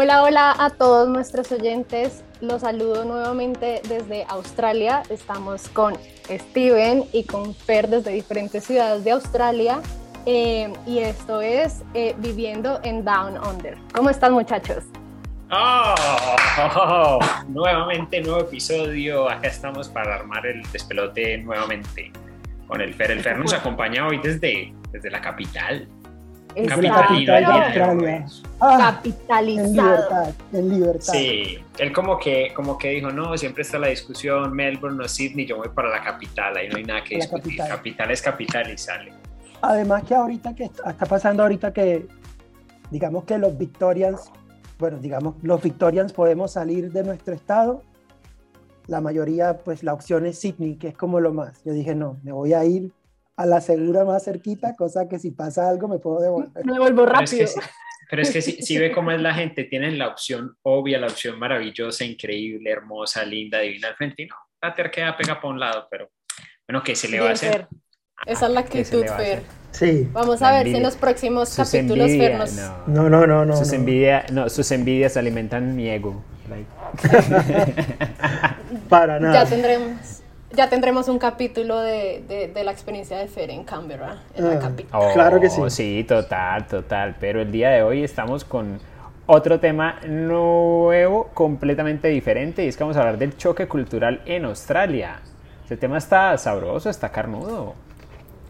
Hola, hola a todos nuestros oyentes. Los saludo nuevamente desde Australia. Estamos con Steven y con Fer desde diferentes ciudades de Australia. Eh, y esto es eh, Viviendo en Down Under. ¿Cómo están muchachos? Oh, nuevamente, nuevo episodio. Acá estamos para armar el despelote nuevamente con el Fer. El Fer nos acompaña hoy desde, desde la capital. Capital ah, Capitalizado. En libertad, en libertad. Sí, él como que, como que dijo, no, siempre está la discusión, Melbourne o Sydney, yo voy para la capital, ahí no hay nada que discutir. Capital. es capital y sale. Además que ahorita que está pasando ahorita que, digamos que los Victorians, bueno, digamos, los Victorians podemos salir de nuestro estado, la mayoría, pues la opción es Sydney, que es como lo más. Yo dije, no, me voy a ir a la segura más cerquita, cosa que si pasa algo me puedo devolver. Me vuelvo rápido. Pero es que, si, ve cómo es la gente, tienen la opción obvia, la opción maravillosa, increíble, hermosa, linda, divina al frente. Y no, la terquedad pega para un lado, pero bueno, ¿qué se le va a hacer? Esa es la actitud, Fer. Sí. Vamos a ver si en los próximos capítulos Fer nos... No, no, no, no. Sus, Envidia, no, sus envidias alimentan mi ego. Para nada. Ya tendremos ya tendremos un capítulo de, la experiencia de Fer en Canberra, en la ah, capital. Oh, claro que sí. Sí, total, total. Pero el día de hoy estamos con otro tema nuevo, completamente diferente, y es que vamos a hablar del choque cultural en Australia. Este tema está sabroso, está carnudo.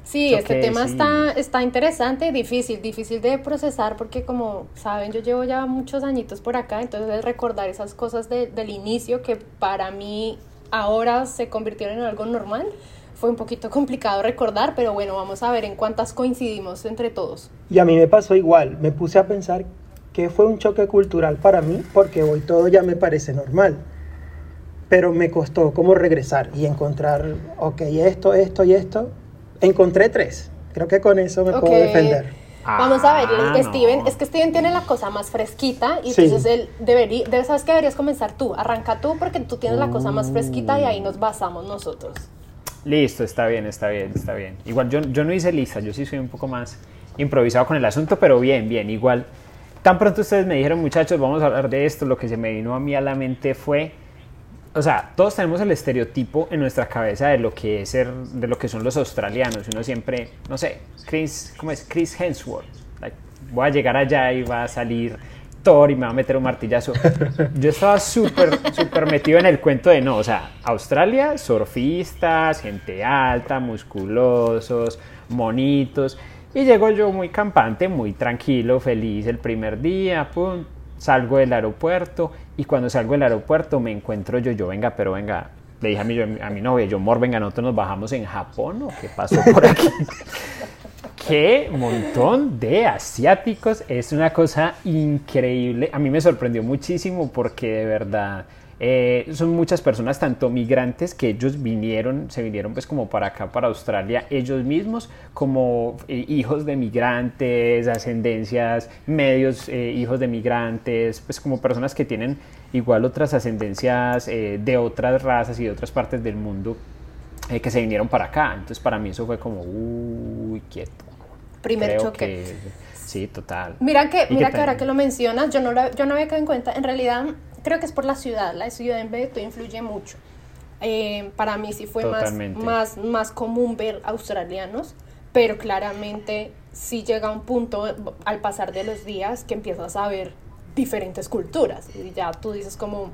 Sí, este tema Está, está interesante, difícil, difícil de procesar porque como saben yo llevo ya muchos añitos por acá, entonces recordar esas cosas del inicio que para mí ahora se convirtieron en algo normal. Fue un poquito complicado recordar, pero bueno, vamos a ver en cuántas coincidimos entre todos. Y a mí me pasó igual, me puse a pensar que fue un choque cultural para mí, porque hoy todo ya me parece normal. Pero me costó como regresar y encontrar, ok, esto, esto y esto. Encontré tres. Creo que con eso me puedo defender. Vamos a ver, ah, Steven, es que Steven tiene la cosa más fresquita y entonces él debería, sabes que deberías comenzar tú, arranca tú porque tú tienes la cosa más fresquita y ahí nos basamos nosotros. Listo, está bien, está bien, está bien. Igual yo, yo no hice lista, yo sí soy un poco más improvisado con el asunto, pero bien, bien, igual. Tan pronto ustedes me dijeron, muchachos, vamos a hablar de esto, lo que se me vino a mí a la mente fue o sea, todos tenemos el estereotipo en nuestra cabeza de lo que es ser, de lo que son los australianos. Uno siempre, no sé, Chris, ¿cómo es? Chris Hemsworth. voy a llegar allá y va a salir Thor y me va a meter un martillazo. Yo estaba súper, súper metido en el cuento de no, o sea, Australia, surfistas, gente alta, musculosos, monitos. Y llego yo muy campante, muy tranquilo, feliz el primer día, pum, salgo del aeropuerto y cuando salgo del aeropuerto me encuentro yo, yo venga, pero venga, le dije a mi, a mi novia, yo, Mor, venga, nosotros nos bajamos en Japón o qué pasó por aquí. qué montón de asiáticos, es una cosa increíble. A mí me sorprendió muchísimo porque de verdad eh, son muchas personas, tanto migrantes que ellos vinieron, se vinieron pues como para acá, para Australia, ellos mismos, como eh, hijos de migrantes, ascendencias, medios eh, hijos de migrantes, pues como personas que tienen igual otras ascendencias de otras razas y de otras partes del mundo que se vinieron para acá. Entonces para mí eso fue como, uy, quieto. Primer choque. sí, total. Mira que, mira que ahora que lo mencionas, yo no, yo no había quedado en cuenta, en realidad creo que es por la ciudad, la ciudad en Beto influye mucho. Eh, para mí sí fue más, más, más común ver australianos, pero claramente sí llega un punto al pasar de los días que empiezas a ver diferentes culturas y ya tú dices como,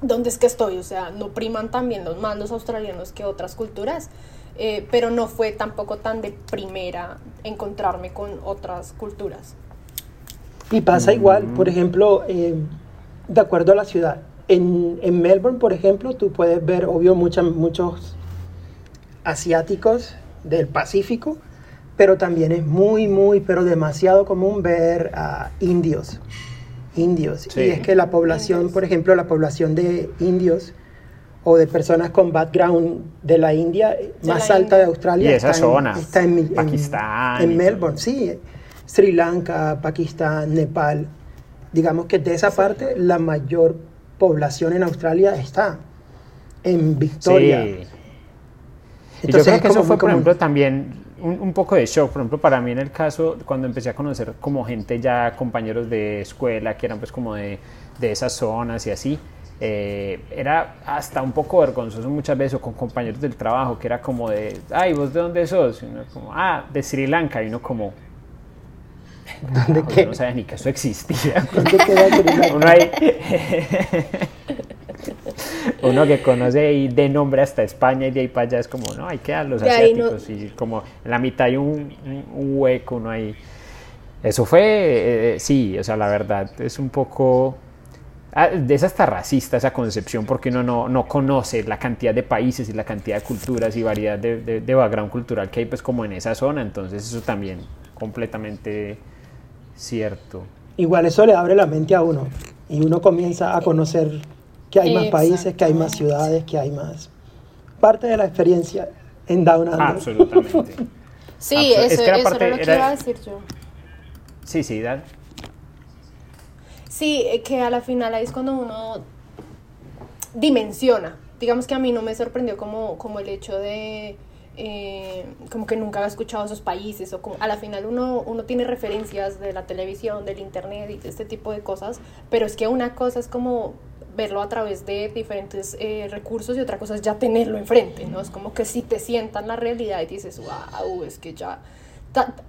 ¿dónde es que estoy? O sea, no priman también los más los australianos que otras culturas, eh, pero no fue tampoco tan de primera encontrarme con otras culturas. Y pasa igual, por mm. ejemplo, eh, de acuerdo a la ciudad. En, en Melbourne, por ejemplo, tú puedes ver, obvio, muchos asiáticos del Pacífico, pero también es muy, muy, pero demasiado común ver a indios. Indios. Y es que la población, por ejemplo, la población de indios o de personas con background de la India más alta de Australia. Y esa está zona. En, está en, Pakistán. En, Melbourne, sí. Sri Lanka, Pakistán, Nepal digamos que de esa parte la mayor población en Australia está en Victoria. Sí. Entonces, yo creo que eso fue, por ejemplo, también un, poco de shock. Por ejemplo, para mí en el caso, cuando empecé a conocer como gente ya, compañeros de escuela, que eran pues como de, de esas zonas y así, eh, era hasta un poco vergonzoso muchas veces o con compañeros del trabajo que era como de, ay, ¿vos de dónde sos? Y uno como, ah, de Sri Lanka. Y uno como, ¿Dónde qué? No sabía ni que eso existía. ¿Dónde queda? Uno ahí... uno que conoce y de nombre hasta España y de ahí para allá es como, no, hay que dar los asiáticos y como en la mitad hay un, un hueco, uno ahí. Eso fue, eh, sí, o sea, la verdad es un poco Ah, es hasta racista esa concepción porque uno no, no, conoce la cantidad de países y la cantidad de culturas y variedad de, de, background cultural que hay pues como en esa zona, entonces eso también completamente cierto. Igual eso le abre la mente a uno y uno comienza a conocer que hay más países, que hay más ciudades, que hay más parte de la experiencia en Down Under. Absolutamente. sí, eso, es que era lo que iba a decir yo. Sí, sí, Dan. Sí, eh, que a la final ahí es cuando uno dimensiona. Digamos que a mí no me sorprendió como, como el hecho de eh, como que nunca había escuchado esos países o como a la final uno, uno tiene referencias de la televisión, del internet y de este tipo de cosas, pero es que una cosa es como verlo a través de diferentes eh, recursos y otra cosa es ya tenerlo enfrente, ¿no? Es como que si te sientan la realidad y dices, wow, es que ya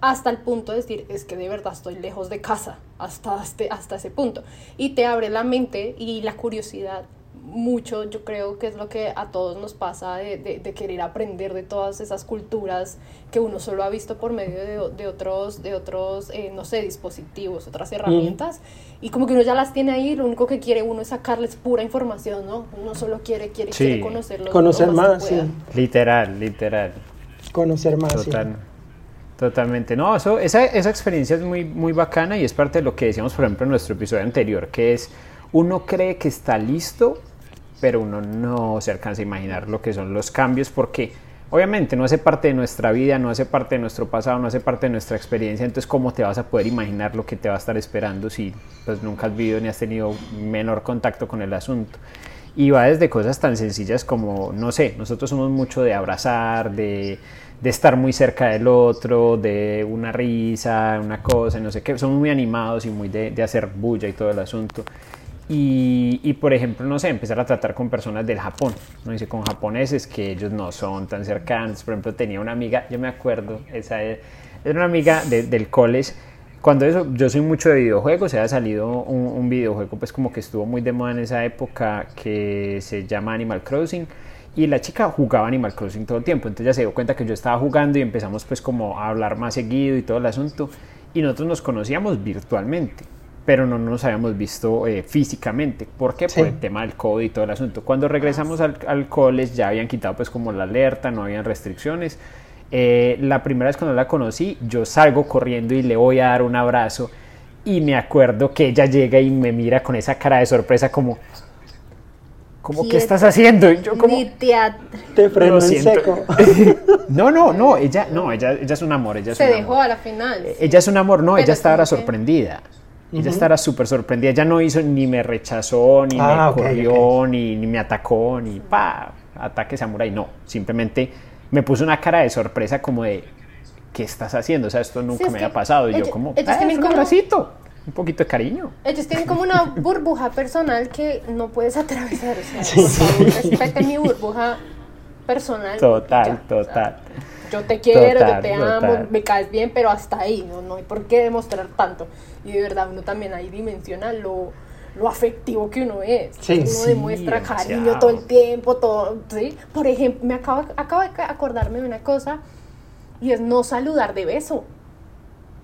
hasta el punto de decir, es que de verdad estoy lejos de casa, hasta, hasta ese punto. Y te abre la mente y la curiosidad mucho, yo creo que es lo que a todos nos pasa de, de, querer aprender de todas esas culturas que uno solo ha visto por medio de, de otros, de otros eh, no sé, dispositivos, otras herramientas, y como que uno ya las tiene ahí, lo único que quiere uno es sacarles pura información, ¿no? Uno solo quiere, quiere, quiere conocerlos. Conocer más, sí. Literal, literal. Conocer más, Total. Totalmente. No, eso, esa, esa experiencia es muy, muy bacana y es parte de lo que decíamos, por ejemplo, en nuestro episodio anterior, que es uno cree que está listo, pero uno no se alcanza a imaginar lo que son los cambios porque obviamente no hace parte de nuestra vida, no hace parte de nuestro pasado, no hace parte de nuestra experiencia, entonces cómo te vas a poder imaginar lo que te va a estar esperando si pues nunca has vivido ni has tenido menor contacto con el asunto. Y va desde cosas tan sencillas como, no sé, nosotros somos mucho de abrazar, de de estar muy cerca del otro, de una risa, una cosa, no sé qué. Son muy animados y muy de, de hacer bulla y todo el asunto. Y, y, por ejemplo, no sé, empezar a tratar con personas del Japón, no dice con japoneses que ellos no son tan cercanos. Por ejemplo, tenía una amiga, yo me acuerdo, esa era una amiga del college. Cuando eso, yo soy mucho de videojuegos, se ha salido un, un videojuego pues como que estuvo muy de moda en esa época que se llama Animal Crossing y la chica jugaba Animal Crossing todo el tiempo, entonces ya se dio cuenta que yo estaba jugando y empezamos pues como a hablar más seguido y todo el asunto y nosotros nos conocíamos virtualmente, pero no nos habíamos visto eh, físicamente, ¿por qué? Por el tema del COVID y todo el asunto. Cuando regresamos al, al college ya habían quitado pues como la alerta, no habían restricciones. Eh, la primera vez cuando la conocí, yo salgo corriendo y le voy a dar un abrazo y me acuerdo que ella llega y me mira con esa cara de sorpresa como, como, ¿qué estás haciendo? Y yo como... Te freno en seco. no, no, no, ella, no, ella, ella es un amor. Ella Se dejó a la final. Ella es un amor, no, ella estaba sorprendida. Ella estaba súper sorprendida. Ella no hizo, ni me rechazó, ni ah, me corrió, Ni, ni, me atacó, ni pa, ataque samurai. No, simplemente me puso una cara de sorpresa como de, ¿qué estás haciendo? O sea, esto nunca me había pasado. Y yo como, ah, es un abracito un poquito de cariño. Ellos tienen como una burbuja personal que no puedes atravesar. O sea, mi burbuja personal. Total, total. Yo te quiero, yo te amo, me caes bien, pero hasta ahí, no, no hay por qué demostrar tanto. Y de verdad, uno también ahí dimensiona lo, lo afectivo que uno es. uno demuestra cariño todo el tiempo, todo. ¿sí? Por ejemplo, me acabo, acabo de acordarme de una cosa y es no saludar de beso.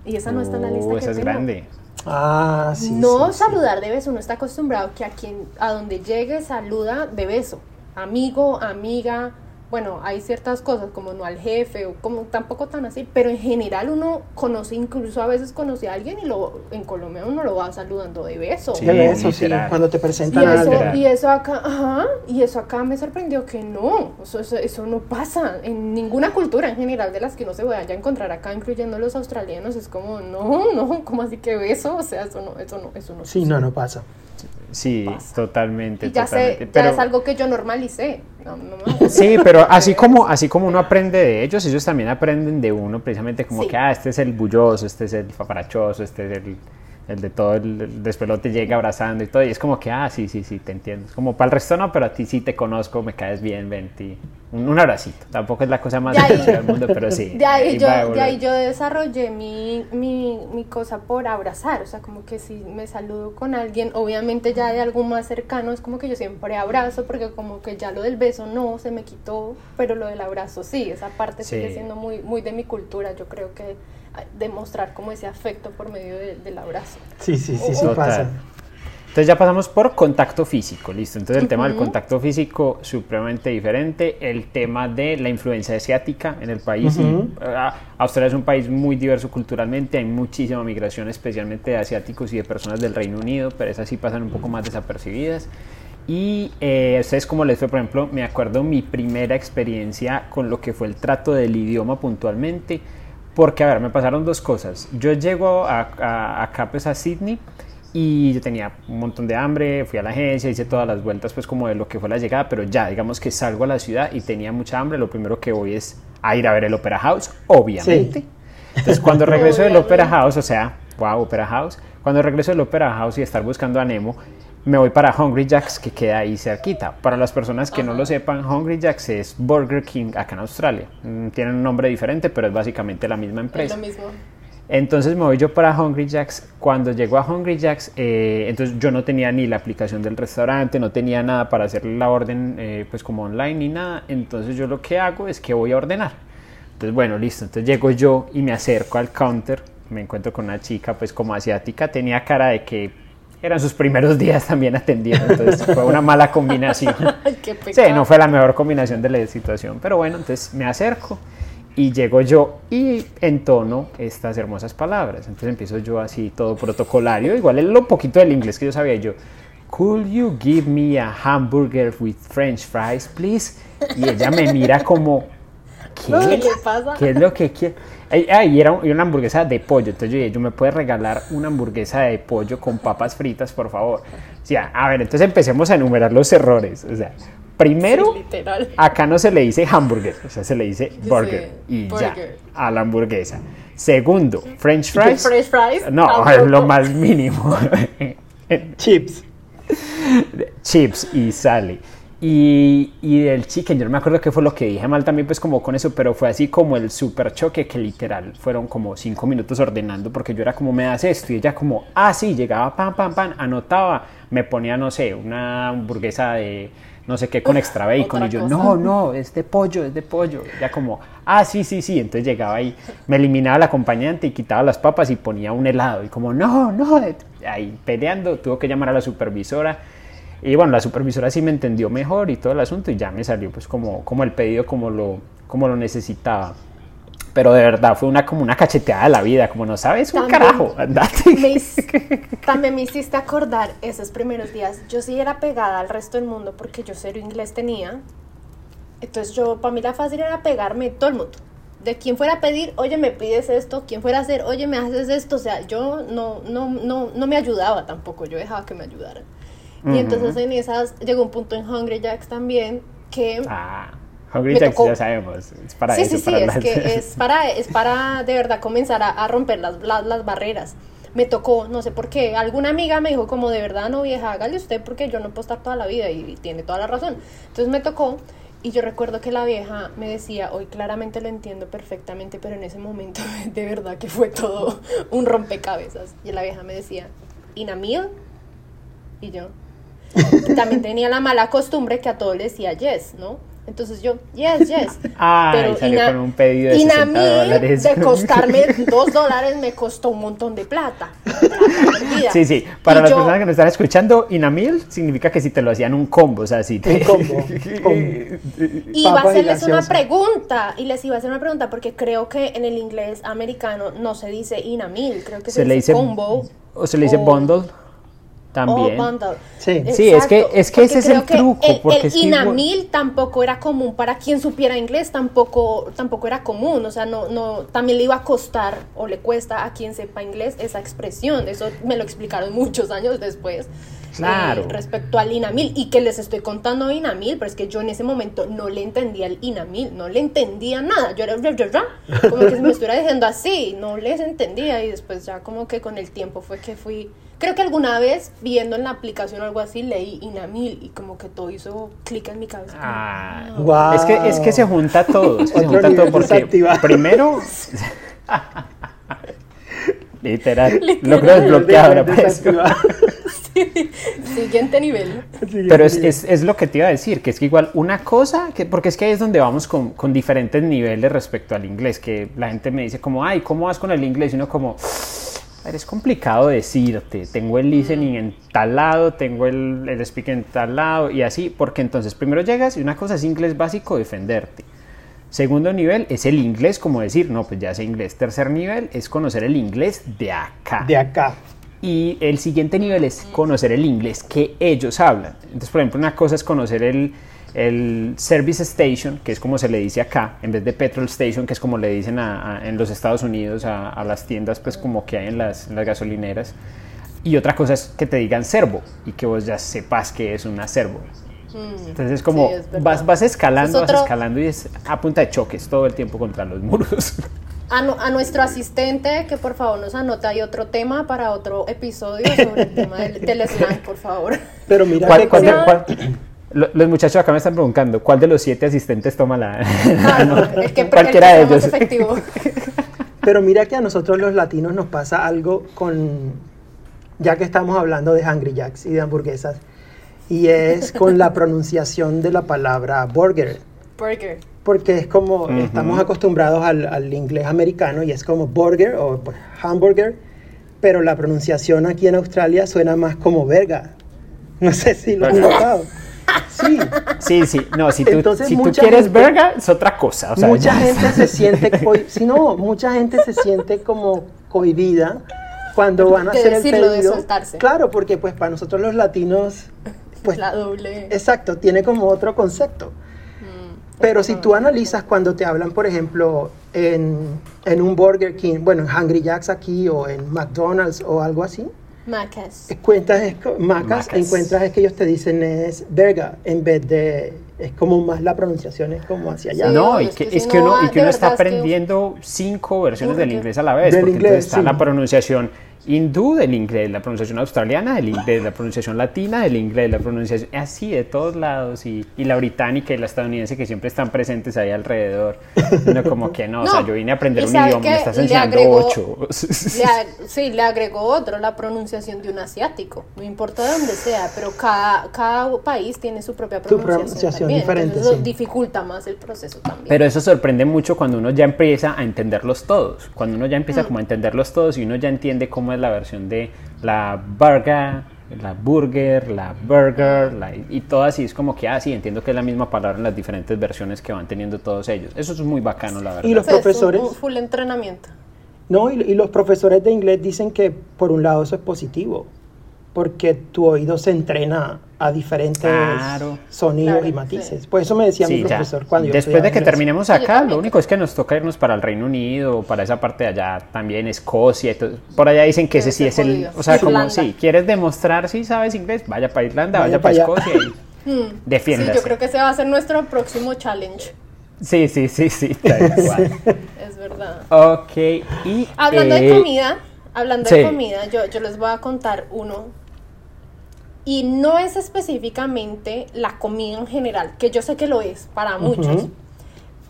Y esa no está en la lista. Uh, esa es grande. Ah, sí. No saludar de beso, uno está acostumbrado que a quien a donde llegue saluda de beso. Amigo, amiga, bueno, hay ciertas cosas como no al jefe o como tampoco tan así, pero en general uno conoce, incluso a veces conoce a alguien y lo en Colombia uno lo va saludando de beso. de beso, sí, cuando te presentan y eso, y eso acá, ajá, y eso acá me sorprendió que no, eso, eso, no pasa en ninguna cultura en general de las que uno se vaya a encontrar acá, incluyendo los australianos, es como, no, no, como así que beso? O sea, eso no, eso no, eso no. Sí, no, no pasa. Sí, totalmente. Y ya, totalmente. Sé, ya es algo que yo normalicé. sí, pero así como, así como uno aprende de ellos, ellos también aprenden de uno, precisamente como que, ah, este es el bulloso, este es el paparachoso, este es el el de todo el, despelote llega abrazando y todo, y es como que, ah, sí, sí, sí, te entiendo. Es como para el resto no, pero a ti sí te conozco, me caes bien, ven, Un, un abracito, tampoco es la cosa más difícil del mundo, pero sí. De ahí, yo, de ahí yo desarrollé mi, mi, mi, cosa por abrazar, o sea, como que si me saludo con alguien, obviamente ya de algo más cercano, es como que yo siempre abrazo, porque como que ya lo del beso no, se me quitó, pero lo del abrazo sí, esa parte sigue siendo muy, muy de mi cultura, yo creo que demostrar como ese afecto por medio del abrazo. Sí, sí, sí, sí pasa. Entonces ya pasamos por contacto físico, listo. Entonces el tema del contacto físico supremamente diferente, el tema de la influencia asiática en el país. Ah, Australia es un país muy diverso culturalmente, hay muchísima migración, especialmente de asiáticos y de personas del Reino Unido, pero esas sí pasan un poco más desapercibidas. Y eh, ustedes como les fue, por ejemplo, me acuerdo mi primera experiencia con lo que fue el trato del idioma puntualmente porque, a ver, me pasaron dos cosas. Yo llego a, a, acá, pues, a Sydney y yo tenía un montón de hambre, fui a la agencia, hice todas las vueltas, pues, como de lo que fue la llegada, pero ya, digamos que salgo a la ciudad y tenía mucha hambre, lo primero que voy es a ir a ver el Opera House, obviamente. Entonces, cuando regreso del Opera House, o sea, wow, Opera House, cuando regreso del Opera House y estar buscando a Nemo, me voy para Hungry Jacks que queda ahí cerquita. Para las personas que no lo sepan, Hungry Jacks es Burger King acá en Australia. Mm, tienen un nombre diferente, pero es básicamente la misma empresa. Es lo mismo. Entonces me voy yo para Hungry Jacks. Cuando llego a Hungry Jacks, eh, entonces yo no tenía ni la aplicación del restaurante, no tenía nada para hacer la orden eh, pues como online ni nada. Entonces yo lo que hago es que voy a ordenar. Entonces bueno, listo. Entonces llego yo y me acerco al counter. Me encuentro con una chica pues como asiática. Tenía cara de que eran sus primeros días también atendiendo, entonces fue una mala combinación. sí, no fue la mejor combinación de la situación, pero bueno, entonces me acerco y llego yo y entono estas hermosas palabras. Entonces empiezo yo así todo protocolario, igual es lo poquito del inglés que yo sabía yo. Could you give me a hamburger with french fries, please? Y ella me mira como, ¿qué? ¿Qué pasa? ¿Qué es lo que quiere? Ah, y era una hamburguesa de pollo. Entonces yo dije, ¿yo me puede regalar una hamburguesa de pollo con papas fritas, por favor? O sea, a ver, entonces empecemos a enumerar los errores. O sea, primero, acá no se le dice hamburger, o sea, se le dice burger. y ya, a la hamburguesa. Segundo, french fries. French fries? No, es lo más mínimo. Chips. Chips y sale. Y, y, del chicken, yo no me acuerdo qué fue lo que dije mal también, pues como con eso, pero fue así como el super choque que literal fueron como cinco minutos ordenando, porque yo era como, me das esto, y ella como, ah, sí, llegaba, pam, pam, pam, anotaba, me ponía, no sé, una hamburguesa de no sé qué con extra bacon, y yo, no, no, es de pollo, es de pollo, ya como, ah, sí, sí, sí, entonces llegaba ahí, me eliminaba el acompañante y quitaba las papas y ponía un helado, y como, no, no, ahí peleando, tuvo que llamar a la supervisora y bueno, la supervisora sí me entendió mejor y todo el asunto y ya me salió pues como, como el pedido como lo, como lo necesitaba. Pero de verdad fue una como una cacheteada de la vida, como no sabes un carajo, andate. también me hiciste acordar esos primeros días. Yo sí era pegada al resto del mundo porque yo cero inglés tenía. Entonces yo, para mí la fácil era pegarme todo el mundo. De quien fuera a pedir, oye, me pides esto, quien fuera a hacer, oye, me haces esto. O sea, yo no, no, no, no me ayudaba tampoco, yo dejaba que me ayudaran. Y entonces en esas llegó un punto en Hungry Jacks también que... Ah. Hungry Jacks ya sabemos, es para sí, eso. Sí, sí, es que es para, es para de verdad comenzar a, romper las, las, barreras. Me tocó, no sé por qué, alguna amiga me dijo como de verdad no vieja, hágale usted porque yo no puedo estar toda la vida y, tiene toda la razón. Entonces me tocó y yo recuerdo que la vieja me decía, hoy claramente lo entiendo perfectamente, pero en ese momento de verdad que fue todo un rompecabezas. Y la vieja me decía, ¿Inamil? Y yo, también tenía la mala costumbre que a todo le decía yes, ¿no? Entonces yo, yes, yes. Ah, pero salió con un pedido de 60 dólares. de costarme dos dólares me costó un montón de plata. Sí, sí. Para las personas que nos están escuchando, Inamil significa que si te lo hacían un combo, o sea, si te... Un combo. iba a hacerles una pregunta, y les iba a hacer una pregunta, porque creo que en el inglés americano no se dice Inamil, creo que se, le dice, combo. O se le dice bundle. También. Sí, sí es que, es que ese es el truco. El, porque el inamil tampoco era común. Para quien supiera inglés tampoco, tampoco era común. O sea, no, no, también le iba a costar o le cuesta a quien sepa inglés esa expresión. Eso me lo explicaron muchos años después. claro. respecto al INAMIL y que les estoy contando INAMIL, pero es que yo en ese momento no le entendía el INAMIL, no le entendía nada, yo era como que se me estuviera diciendo así, no les entendía y después ya como que con el tiempo fue que fui, creo que alguna vez viendo en la aplicación o algo así leí INAMIL y como que todo hizo clic en mi cabeza. Ah, wow. es, que, es que se junta todo, se junta todo porque primero... Literal. Logro desbloquear ahora pues. Siguiente nivel. Pero es, es, es, lo que te iba a decir, que es que igual una cosa, que, porque es que ahí es donde vamos con, con, diferentes niveles respecto al inglés, que la gente me dice como, ay, ¿cómo vas con el inglés? Y uno como, es complicado decirte, tengo el listening en tal lado, tengo el, el speaking en tal lado y así, porque entonces primero llegas y una cosa es inglés básico, defenderte. Segundo nivel es el inglés, como decir, no, pues ya sé inglés. Tercer nivel es conocer el inglés de acá. De acá. Y el siguiente nivel es conocer el inglés que ellos hablan. Entonces, por ejemplo, una cosa es conocer el, el Service Station, que es como se le dice acá, en vez de Petrol Station, que es como le dicen en los Estados Unidos a, a, las tiendas, pues como que hay en las, en las gasolineras. Y otra cosa es que te digan servo y que vos ya sepas que es una servo. Mm. Entonces es como vas, vas escalando, vas escalando y es a punta de choques todo el tiempo contra los muros. A, a, nuestro asistente, que por favor nos anota ahí otro tema para otro episodio sobre el tema del, slang, por favor. Pero mira, los muchachos acá me están preguntando, ¿cuál de los siete asistentes toma la... Ah, el que, cualquiera de ellos. Efectivo. Pero mira que a nosotros los latinos nos pasa algo con, ya que estamos hablando de Hungry Jacks y de hamburguesas, y es con la pronunciación de la palabra burger. Burger. Porque es como, estamos acostumbrados al, al, inglés americano y es como burger o hamburger, pero la pronunciación aquí en Australia suena más como verga. No sé si lo han notado. Sí. Sí, sí. No, si tú, si tú quieres verga, es otra cosa. mucha gente se siente, si no, mucha gente se siente como cohibida cuando van a hacer el pedido. Claro, porque pues para nosotros los latinos pues, la doble. Exacto, tiene como otro concepto. Mm, Pero si tú analizas cuando te hablan, por ejemplo, en, en, un Burger King, bueno, en Hungry Jacks aquí o en McDonald's o algo así. Macas. Encuentras, macas, encuentras es que ellos te dicen es verga en vez de es como más la pronunciación es como hacia allá. no, y que, es que uno, y que uno está aprendiendo cinco versiones del inglés a la vez, porque inglés, está la pronunciación hindú del inglés, la pronunciación australiana del inglés, la pronunciación latina del inglés, la pronunciación así de todos lados y, y la británica y la estadounidense que siempre están presentes ahí alrededor. No como que no, o sea, yo vine a aprender un idioma, me estás enseñando ocho. sí, le agregó otro, la pronunciación de un asiático, no importa de dónde sea, pero cada, cada país tiene su propia pronunciación, diferente. eso dificulta más el proceso también. Pero eso sorprende mucho cuando uno ya empieza a entenderlos todos, cuando uno ya empieza mm. como a entenderlos todos y uno ya entiende cómo es la versión de la burger, la burger, la burger, y todo así es como que, así ah, entiendo que es la misma palabra en las diferentes versiones que van teniendo todos ellos. Eso es muy bacano, la verdad. Y los profesores... full entrenamiento. No, y, los profesores de inglés dicen que por un lado eso es positivo, porque tu oído se entrena a diferentes sonidos y matices. Por eso me decía mi profesor cuando Después de que terminemos acá, lo único es que nos toca irnos para el Reino Unido, para esa parte de allá, también Escocia. Por allá dicen que ese sí es el. O sea, como si quieres demostrar si sabes inglés, vaya para Irlanda, vaya, para, Escocia y hmm. defiéndase. Sí, yo creo que ese va a ser nuestro próximo challenge. Sí, sí, sí, sí. es verdad. Ok, y. Hablando de eh, comida, hablando de comida, yo, yo les voy a contar uno y no es específicamente la comida en general, que yo sé que lo es para muchos,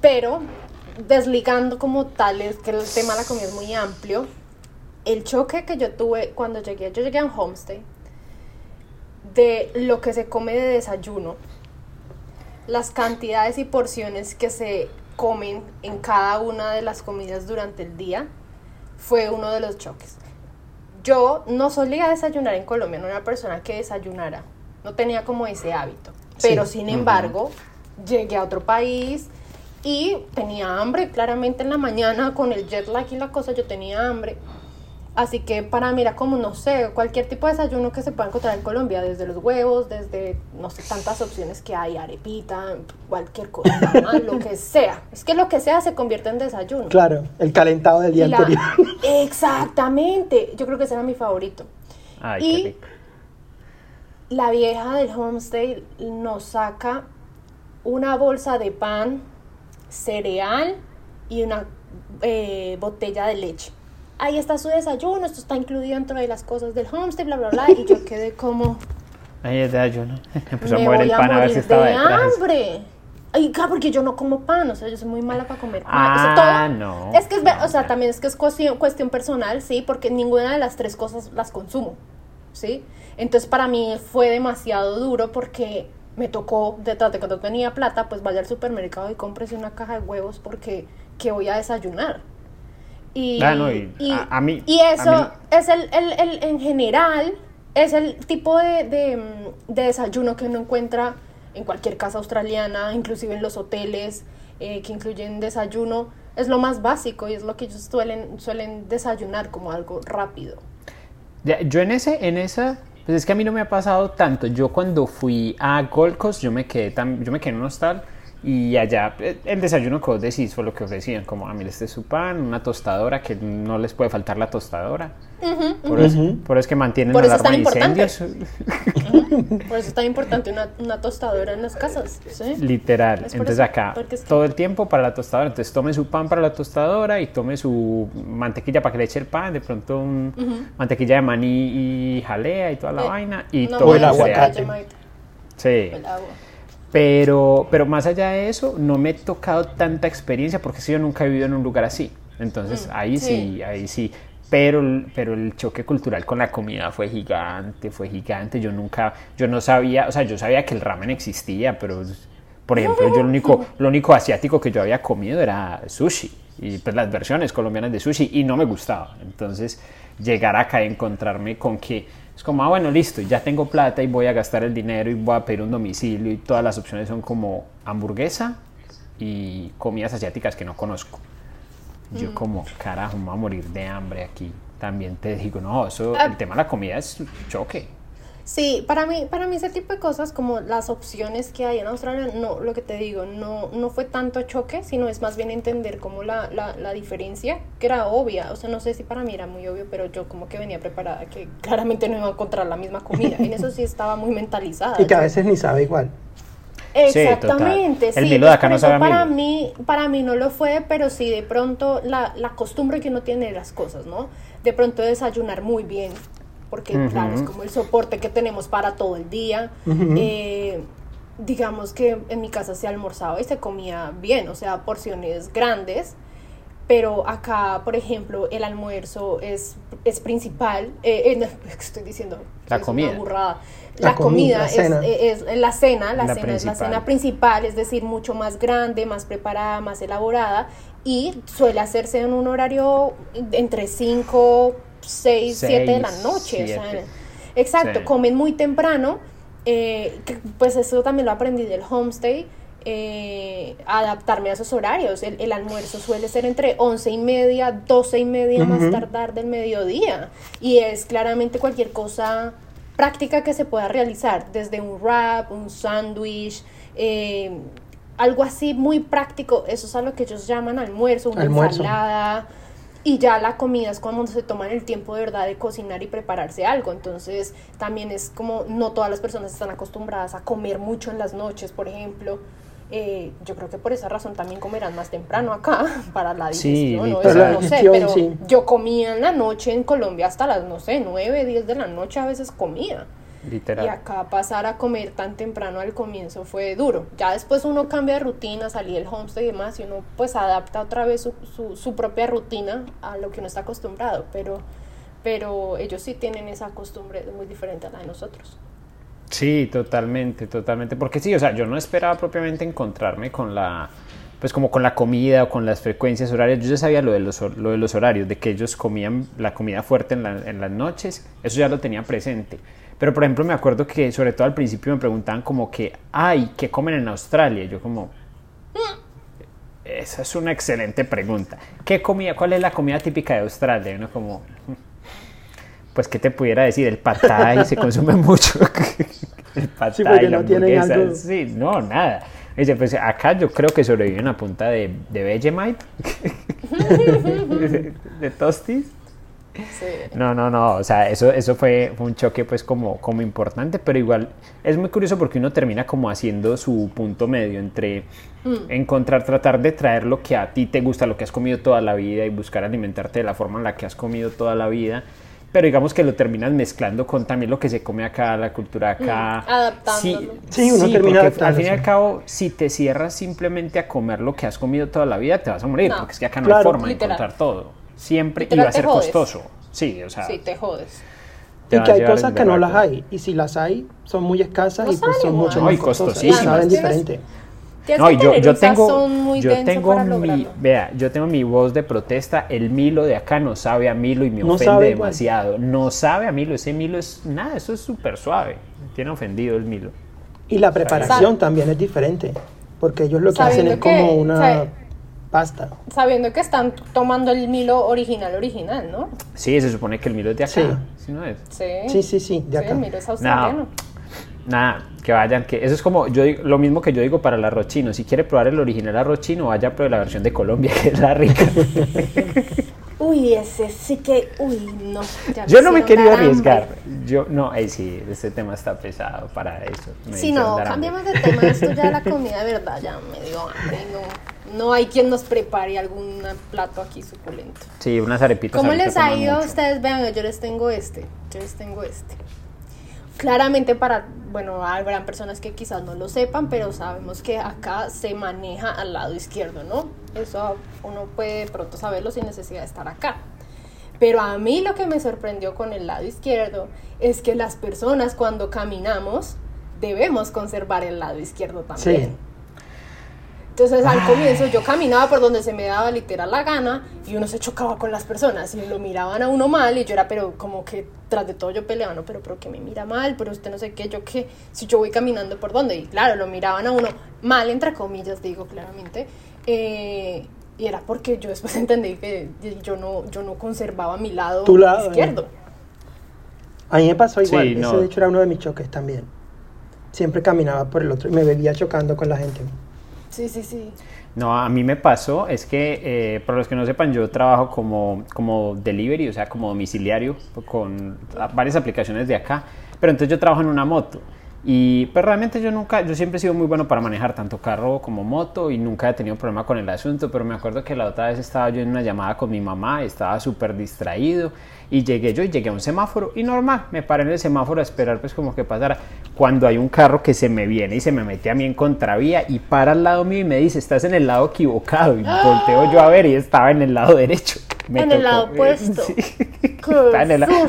pero desligando como tal, es que el tema de la comida es muy amplio. El choque que yo tuve cuando llegué, yo llegué a un homestay, de lo que se come de desayuno, las cantidades y porciones que se comen en cada una de las comidas durante el día, fue uno de los choques yo no solía desayunar en Colombia, no era una persona que desayunara, no tenía como ese hábito. Pero sin embargo, llegué a otro país y tenía hambre, claramente en la mañana con el jet lag y la cosa, yo tenía hambre. Así que para mí era como, no sé, cualquier tipo de desayuno que se pueda encontrar en Colombia, desde los huevos, desde, no sé, tantas opciones que hay, arepita, cualquier cosa, lo que sea. Es que lo que sea se convierte en desayuno. Claro, el calentado del día anterior. Exactamente, yo creo que ese era mi favorito. Ay, qué rico. la vieja del homestay nos saca una bolsa de pan, cereal y una eh, botella de leche. Ahí está su desayuno, esto está incluido dentro de las cosas del homestay, bla, bla, bla. Y yo quedé como... Ahí es desayuno. Empezó a mover el pan a, ver si estaba de hambre. Ay, claro, porque yo no como pan, o sea, yo soy muy mala para comer pan. Ah, no. Es que es, o sea, también es que es cuestión, cuestión personal, sí, porque ninguna de las tres cosas las consumo, ¿sí? Entonces para mí fue demasiado duro porque me tocó, detrás de cuando tenía plata, pues vaya al supermercado y cómprese una caja de huevos porque ¿qué voy a desayunar? Y, ah, y, a, mí, y eso es el, el, el, en general, es el tipo de, de, de, desayuno que uno encuentra en cualquier casa australiana, inclusive en los hoteles eh, que incluyen desayuno. Es lo más básico y es lo que ellos suelen, suelen desayunar como algo rápido. Yo en, ese, en esa pues es que a mí no me ha pasado tanto. Yo cuando fui a Gold Coast, yo me quedé, tan, yo me quedé en un hostal y allá eh, el desayuno que vos decís fue lo que ofrecían, como, ah, mí este es su pan, una tostadora, que no les puede faltar la tostadora. por, eso, por, es que mantienen por eso alarma de incendios. Por eso es tan importante una, una tostadora en las casas. ¿sí? Literal. Entonces acá todo el tiempo para la tostadora. Entonces tome su pan para la tostadora y tome su mantequilla para que le eche el pan, de pronto un mantequilla de maní y jalea y toda la eh, vaina y todo el aguacate. Sí. El agua. Pero, pero más allá de eso, no me he tocado tanta experiencia porque si yo nunca he vivido en un lugar así. Entonces, mm, ahí sí. ahí sí. Pero, pero el choque cultural con la comida fue gigante, fue gigante. Yo nunca, yo no sabía, o sea, yo sabía que el ramen existía, pero, por ejemplo, yo lo único, lo único asiático que yo había comido era sushi. Y pues las versiones colombianas de sushi y no me gustaba. Entonces, llegar acá y encontrarme con que es como, ah, bueno, listo, ya tengo plata y voy a gastar el dinero y voy a pedir un domicilio y todas las opciones son como hamburguesa y comidas asiáticas que no conozco. Yo mm. como, carajo, me voy a morir de hambre aquí. También te digo, no, eso, ah. el tema de la comida es choque. Sí, para mí, para mí ese tipo de cosas como las opciones que hay en Australia, no, lo que te digo, no, no fue tanto choque, sino es más bien entender como la, la, la diferencia, que era obvia, o sea, no sé si para mí era muy obvio, pero yo como que venía preparada, que claramente no iba a encontrar la misma comida, en eso sí estaba muy mentalizada. Y que a veces ni sabe igual. Exactamente, sí. El Milo de acá no sabe para mí, para mí no lo fue, pero sí de pronto la, la costumbre que uno tiene de las cosas, ¿no? De pronto desayunar muy bien, porque claro, es como el soporte que tenemos para todo el día. Eh, digamos que en mi casa se almorzaba y se comía bien, o sea, porciones grandes, pero acá, por ejemplo, el almuerzo es, es principal, eh, eh estoy diciendo, la comida. La, comida, es, la cena, la, cena es la cena principal, es decir, mucho más grande, más preparada, más elaborada y suele hacerse en un horario entre 5, 6, 7 de la noche. O sea, exacto, comen muy temprano. Eh, pues eso también lo aprendí del homestay. Eh, adaptarme a esos horarios. El, almuerzo suele ser entre 11 y media, 12 y media más tardar del mediodía. Y es claramente cualquier cosa práctica que se pueda realizar, desde un wrap, un sándwich, eh, algo así muy práctico. Eso es a lo que ellos llaman almuerzo, una ensalada y ya la comida es cuando se toman el tiempo de verdad de cocinar y prepararse algo. Entonces también es como no todas las personas están acostumbradas a comer mucho en las noches, por ejemplo. Eh, yo creo que por esa razón también comerán más temprano acá para la digestión. ¿no? no sé, pero yo comía en la noche en Colombia hasta las, no sé, 9, 10 de la noche a veces comía. Y acá pasar a comer tan temprano al comienzo fue duro. Ya después uno cambia de rutina, salí el homestay y demás, y uno pues adapta otra vez su, su, propia rutina a lo que uno está acostumbrado, pero, pero ellos sí tienen esa costumbre muy diferente a la de nosotros. Sí, totalmente, totalmente. Porque sí, o sea, yo no esperaba propiamente encontrarme con la, pues como con la comida o con las frecuencias horarias. Yo ya sabía lo de los, lo de los horarios, de que ellos comían la comida fuerte en, en las noches, eso ya lo tenía presente. Pero por ejemplo me acuerdo que sobre todo al principio me preguntaban como que, ay, ¿qué comen en Australia? yo como, esa es una excelente pregunta. ¿Qué comida, cuál es la comida típica de Australia? Y uno como, pues qué te pudiera decir, el patay se consume mucho. el patay, sí, la hamburguesa, sí, no, nada. Dice, pues acá yo creo que sobreviven a punta de, de Vegemite, de, de, tostis No, no, no, o sea, eso, eso fue, un choque pues como, como importante, pero igual es muy curioso porque uno termina como haciendo su punto medio entre mm. encontrar, tratar de traer lo que a ti te gusta, lo que has comido toda la vida y buscar alimentarte de la forma en la que has comido toda la vida pero digamos que lo terminas mezclando con también lo que se come acá, la cultura acá. Mm, adaptándolo. Sí, uno termina porque al fin y al cabo, si te cierras simplemente a comer lo que has comido toda la vida, te vas a morir, porque es que acá no hay forma de encontrar todo. Siempre iba a ser costoso. Sí, o sea. Sí, te jodes. y que hay cosas que no las hay, y si las hay, son muy escasas y pues son mucho más costosas. Y saben diferente. No, yo, yo tengo, yo tengo mi, vea, yo tengo mi voz de protesta. El Milo de acá no sabe a Milo y me ofende demasiado. No sabe a Milo, ese Milo es nada, eso es súper suave. tiene ofendido el Milo. Y la preparación también es diferente, porque ellos lo que hacen es como una pasta. Sabiendo que están tomando el Milo original, original, ¿no? Sí, se supone que el Milo es de acá. Sí, ¿Sí, no es? sí, sí, sí, de acá. el Milo es australiano. Nada, que vayan, que eso es como yo lo mismo que yo digo para el arroz chino. Si quiere probar el original arroz chino, vaya a la versión de Colombia, que es la rica. Uy, ese sí que, uy, no. yo no me querido arriesgar. Yo, no, ahí sí, este tema está pesado para eso. sí, no, cambiamos de tema. Esto ya la comida de verdad ya me dio hambre. No, no hay quien nos prepare algún plato aquí suculento. Sí, unas arepitas. ¿Cómo les ha ido? Ustedes vean, yo les tengo este. Yo les tengo este claramente para, bueno, habrán personas que quizás no lo sepan, pero sabemos que acá se maneja al lado izquierdo, ¿no? Eso uno puede pronto saberlo sin necesidad de estar acá. Pero a mí lo que me sorprendió con el lado izquierdo es que las personas cuando caminamos debemos conservar el lado izquierdo también. Entonces al comienzo yo caminaba por donde se me daba literal la gana y uno se chocaba con las personas y lo miraban a uno mal y yo era, pero como que tras de todo yo peleaba, no, pero, pero que me mira mal, pero usted no sé qué, yo qué, si yo voy caminando por donde, y claro, lo miraban a uno mal, entre comillas, digo claramente, eh, y era porque yo después entendí que yo no, yo no conservaba mi lado, izquierdo. A mí me pasó igual, ese de hecho era uno de mis choques también. Siempre caminaba por el otro y me veía chocando con la gente. Sí, sí, sí. No, a mí me pasó, es que, eh, para los que no sepan, yo trabajo como, como delivery, o sea, como domiciliario, con varias aplicaciones de acá, pero entonces yo trabajo en una moto. Y pues realmente yo nunca, yo siempre he sido muy bueno para manejar tanto carro como moto y nunca he tenido problema con el asunto, pero me acuerdo que la otra vez estaba yo en una llamada con mi mamá, estaba súper distraído y llegué yo y llegué a un semáforo y normal, me paré en el semáforo a esperar pues como que pasara. Cuando hay un carro que se me viene y se me mete a mí en contravía y para al lado mío y me dice, estás en el lado equivocado y volteo yo a ver y estaba en el lado derecho. en el lado opuesto.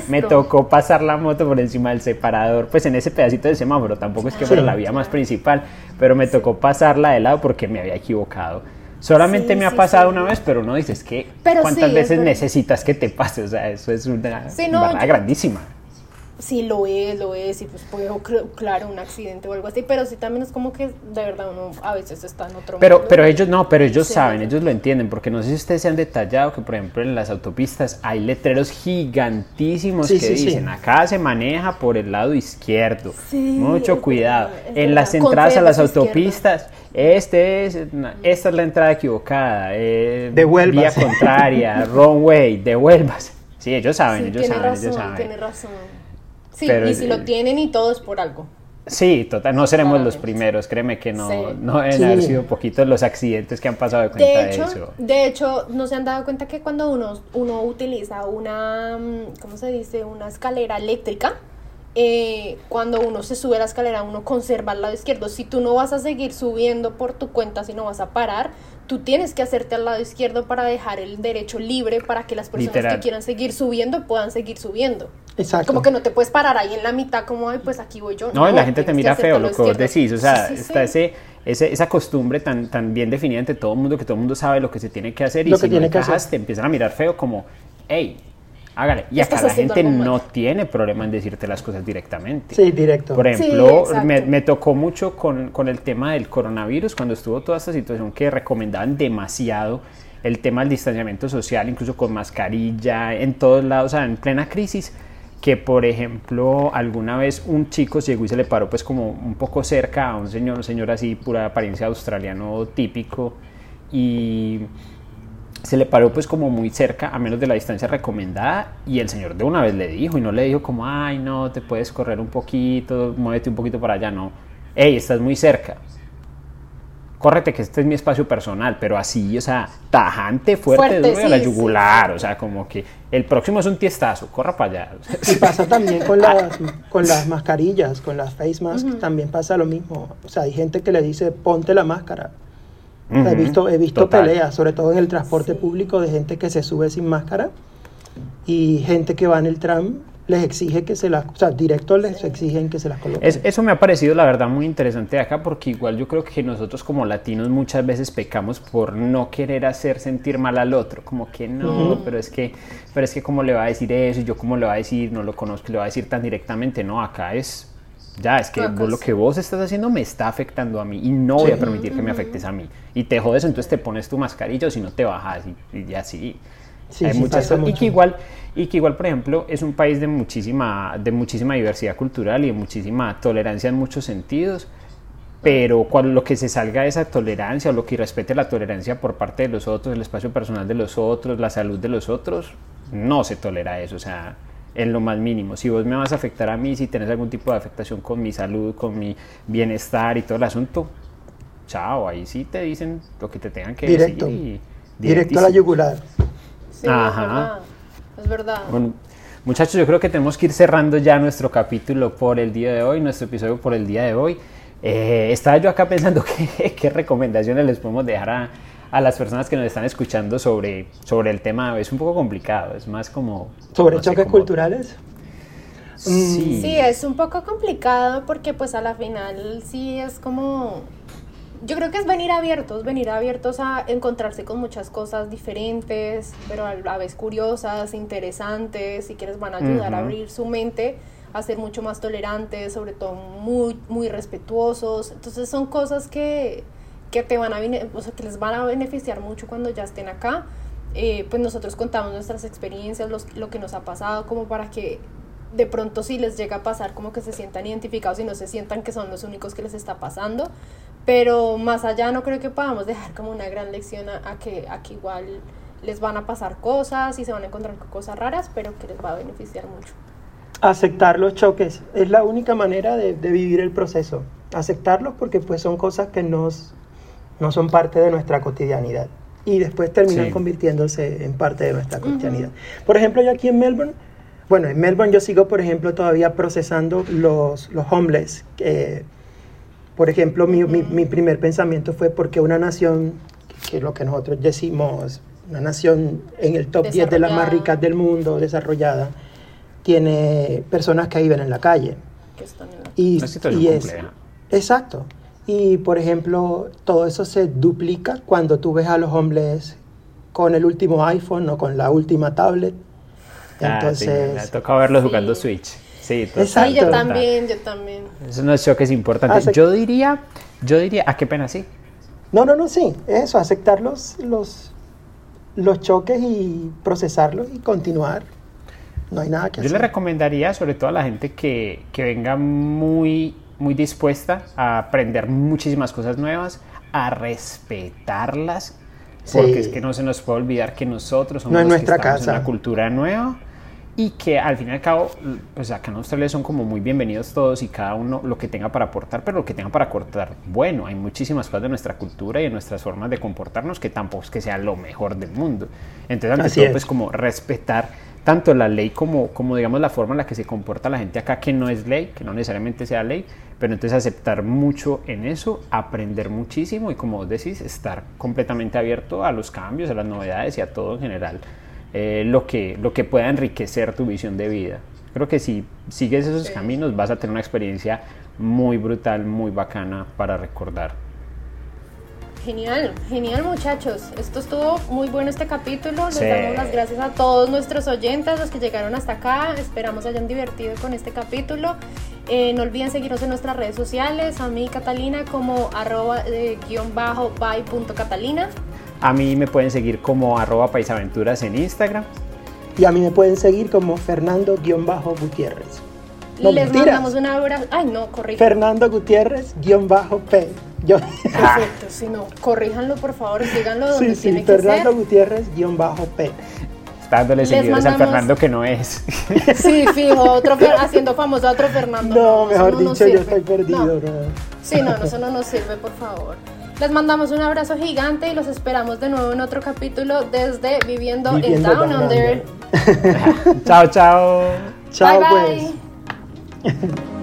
me tocó pasar la moto por encima del separador, pues en ese pedacito de semáforo, tampoco es que fuera la vía más principal, pero me tocó pasarla de lado porque me había equivocado. Solamente me ha pasado una vez, pero no dices que cuántas veces necesitas que te pase, o sea, eso es una grandísima sí lo es, lo es, y pues puede claro un accidente o algo así, pero sí también es como que de verdad uno a veces está en otro Pero, pero ellos no, pero ellos saben, ellos lo entienden, porque no sé si ustedes se han detallado que por ejemplo en las autopistas hay letreros gigantísimos que dicen acá se maneja por el lado izquierdo, mucho cuidado. en las entradas a las autopistas, este es, esta es la entrada equivocada, eh, vía contraria, wrong way, devuelvas. Sí, ellos saben, ellos saben, ellos saben. Tiene razón. Sí, y si lo tienen y todo es por algo. Sí, total, no seremos los primeros, créeme que no, no deben haber sido poquitos los accidentes que han pasado de cuenta de, hecho, eso. De hecho, no se han dado cuenta que cuando uno, uno utiliza una, mm, ¿cómo se dice? Una escalera eléctrica, eh, cuando uno se sube a la escalera, uno conserva el lado izquierdo. Si tú no vas a seguir subiendo por tu cuenta, si no vas a parar, tú tienes que hacerte al lado izquierdo para dejar el derecho libre para que las personas que quieran seguir subiendo puedan seguir subiendo. Exacto. Como que no te puedes parar ahí en la mitad como, Ay, pues aquí voy yo. No, la gente te mira feo, lo que vos decís. O sea, está Ese, esa costumbre tan, tan bien definida entre todo el mundo que todo el mundo sabe lo que se tiene que hacer y si no encajas te empiezan a mirar feo como, hey, hágale. Y acá la gente no tiene problema en decirte las cosas directamente. Sí, directo. Por ejemplo, me, me, tocó mucho con, con, el tema del coronavirus, cuando estuvo toda esta situación que recomendaban demasiado el tema del distanciamiento social, incluso con mascarilla, en todos lados, o sea, en plena crisis que por ejemplo alguna vez un chico llegó y se le paró pues como un poco cerca a un señor, un señor así pura apariencia australiano típico y se le paró pues como muy cerca, a menos de la distancia recomendada, y el señor de una vez le dijo, y no le dijo como, ay, no, te puedes correr un poquito, muévete un poquito para allá, no. Hey, estás muy cerca. Córrete que este es mi espacio personal, pero así, o sea, tajante, fuerte, duro a la yugular, o sea, como que el próximo es un tiestazo, corra para allá. Y pasa también con las, con las mascarillas, con las face masks, también pasa lo mismo. O sea, hay gente que le dice, ponte la máscara he visto, he visto peleas, sobre todo en el transporte público, de gente que se sube sin máscara y gente que va en el tram les exige que se las, o sea, directo les exigen que se las coloquen. eso me ha parecido la verdad muy interesante acá porque igual yo creo que nosotros como latinos muchas veces pecamos por no querer hacer sentir mal al otro, como que no, pero es que pero es que cómo le va a decir eso y yo cómo le va a decir, no lo conozco, le va a decir tan directamente, no, acá es ya, es que lo que vos estás haciendo me está afectando a mí y no voy a permitir que me afectes a mí. Y te jodes, entonces te pones tu mascarilla o si no te bajas y, y así. Sí, Hay muchas y que igual y que igual por ejemplo es un país de muchísima de muchísima diversidad cultural y de muchísima tolerancia en muchos sentidos pero cuando lo que se salga de esa tolerancia o lo que respete la tolerancia por parte de los otros el espacio personal de los otros la salud de los otros no se tolera eso. O sea en lo más mínimo. Si vos me vas a afectar a mí, si tenés algún tipo de afectación con mi salud, con mi bienestar y todo el asunto, chao, ahí sí te dicen lo que te tengan que decir. Y, directo a la yugular. Sí, Ajá. Es verdad. Bueno, muchachos, yo creo que tenemos que ir cerrando ya nuestro capítulo por el día de hoy, nuestro episodio por el día de hoy. Eh, estaba yo acá pensando qué recomendaciones les podemos dejar a, a las personas que nos están escuchando sobre, sobre el tema es un poco complicado, es más como... ¿Sobre choques culturales? Sí. sí, es un poco complicado porque pues a la final sí es como... Yo creo que es venir abiertos, venir abiertos a encontrarse con muchas cosas diferentes, pero a la vez curiosas, interesantes, y quienes van a ayudar a abrir su mente a ser mucho más tolerantes, sobre todo muy, muy respetuosos. Entonces son cosas que, que, te van a, o sea, que les van a beneficiar mucho cuando ya estén acá. Eh, pues nosotros contamos nuestras experiencias, los, lo que nos ha pasado, como para que de pronto si les llega a pasar, como que se sientan identificados y no se sientan que son los únicos que les está pasando. Pero más allá no creo que podamos dejar como una gran lección a, que, a que igual les van a pasar cosas y se van a encontrar con cosas raras, pero que les va a beneficiar mucho. Aceptar los choques es la única manera de, de vivir el proceso. Aceptarlos porque pues son cosas que nos no son parte de nuestra cotidianidad y después terminan convirtiéndose en parte de nuestra cotidianidad. Por ejemplo, yo aquí en Melbourne, bueno, en Melbourne yo sigo, por ejemplo, todavía procesando los, los homeless. por ejemplo, mi, mi, primer pensamiento fue porque una nación, que es lo que nosotros decimos, una nación en el top 10 de las más ricas del mundo, desarrollada, tiene personas que viven en la calle. Que están en la... Y, y es, exacto. Y por ejemplo, todo eso se duplica cuando tú ves a los hombres con el último iPhone o con la última tablet. Ah, Entonces, me ha tocado verlos jugando Switch. Sí, Exacto. yo también, yo también. Eso no es choques importantes. Yo diría, yo diría, ¿a qué pena sí? No, no, no, sí, eso, aceptar los, los, los choques y procesarlos y continuar. No hay nada que hacer. Yo le recomendaría, sobre todo a la gente que, que venga muy muy dispuesta a aprender muchísimas cosas nuevas, a respetarlas, porque es que no se nos puede olvidar que nosotros somos no nuestra que en una cultura nueva y que al fin y al cabo, pues acá en Australia son como muy bienvenidos todos y cada uno lo que tenga para aportar, pero lo que tenga para aportar, bueno, hay muchísimas cosas de nuestra cultura y de nuestras formas de comportarnos que tampoco es que sea lo mejor del mundo. Entonces, ante todo, pues como respetar tanto la ley como, como digamos la forma en la que se comporta la gente acá que no es ley, que no necesariamente sea ley, pero entonces aceptar mucho en eso, aprender muchísimo y como vos decís, estar completamente abierto a los cambios, a las novedades y a todo en general, eh, lo, que, lo que pueda enriquecer tu visión de vida. Creo que si sigues esos caminos vas a tener una experiencia muy brutal, muy bacana para recordar. Genial, genial muchachos. Esto estuvo muy bueno este capítulo. Les damos las gracias a todos nuestros oyentes, los que llegaron hasta acá. Esperamos hayan divertido con este capítulo. Eh, no olviden seguirnos en nuestras redes sociales. A mí, Catalina, como arroba eh, guion bajo by punto Catalina. A mí me pueden seguir como arroba paisaventuras en Instagram. Y a mí me pueden seguir como Fernando guion bajo Gutiérrez. Les mandamos una abrazo. Ay, no, corrijo. Fernando Gutiérrez guion bajo P Yo... Perfecto, si no, corríjanlo por favor, síganlo donde sí, tiene sí, que Fernando ser. Gutiérrez guion bajo P. Está dándole seguidores a Fernando que no es. Sí, fijo, otro, haciendo famoso a otro Fernando. No, mejor dicho, yo estoy perdido. No. Sí, no, eso no nos sirve, por favor. Les mandamos un abrazo gigante y los esperamos de nuevo en otro capítulo desde Viviendo, Viviendo en Down, Under. chao, chao. Chao, bye, pues. Bye.